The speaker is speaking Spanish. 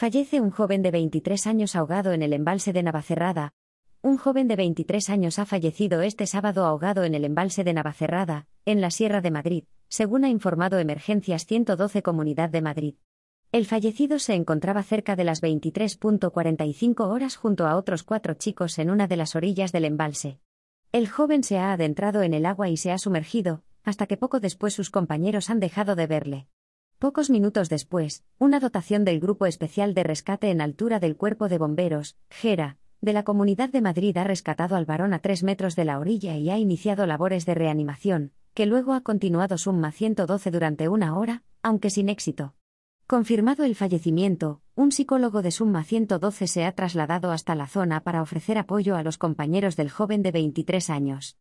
Fallece un joven de 23 años ahogado en el embalse de Navacerrada. Un joven de 23 años ha fallecido este sábado ahogado en el embalse de Navacerrada, en la Sierra de Madrid, según ha informado Emergencias 112 Comunidad de Madrid. El fallecido se encontraba cerca de las 23.45 horas junto a otros cuatro chicos en una de las orillas del embalse. El joven se ha adentrado en el agua y se ha sumergido, hasta que poco después sus compañeros han dejado de verle. Pocos minutos después, una dotación del Grupo Especial de Rescate en altura del Cuerpo de Bomberos, GERA, de la Comunidad de Madrid ha rescatado al varón a tres metros de la orilla y ha iniciado labores de reanimación, que luego ha continuado Summa 112 durante una hora, aunque sin éxito. Confirmado el fallecimiento, un psicólogo de Summa 112 se ha trasladado hasta la zona para ofrecer apoyo a los compañeros del joven de 23 años.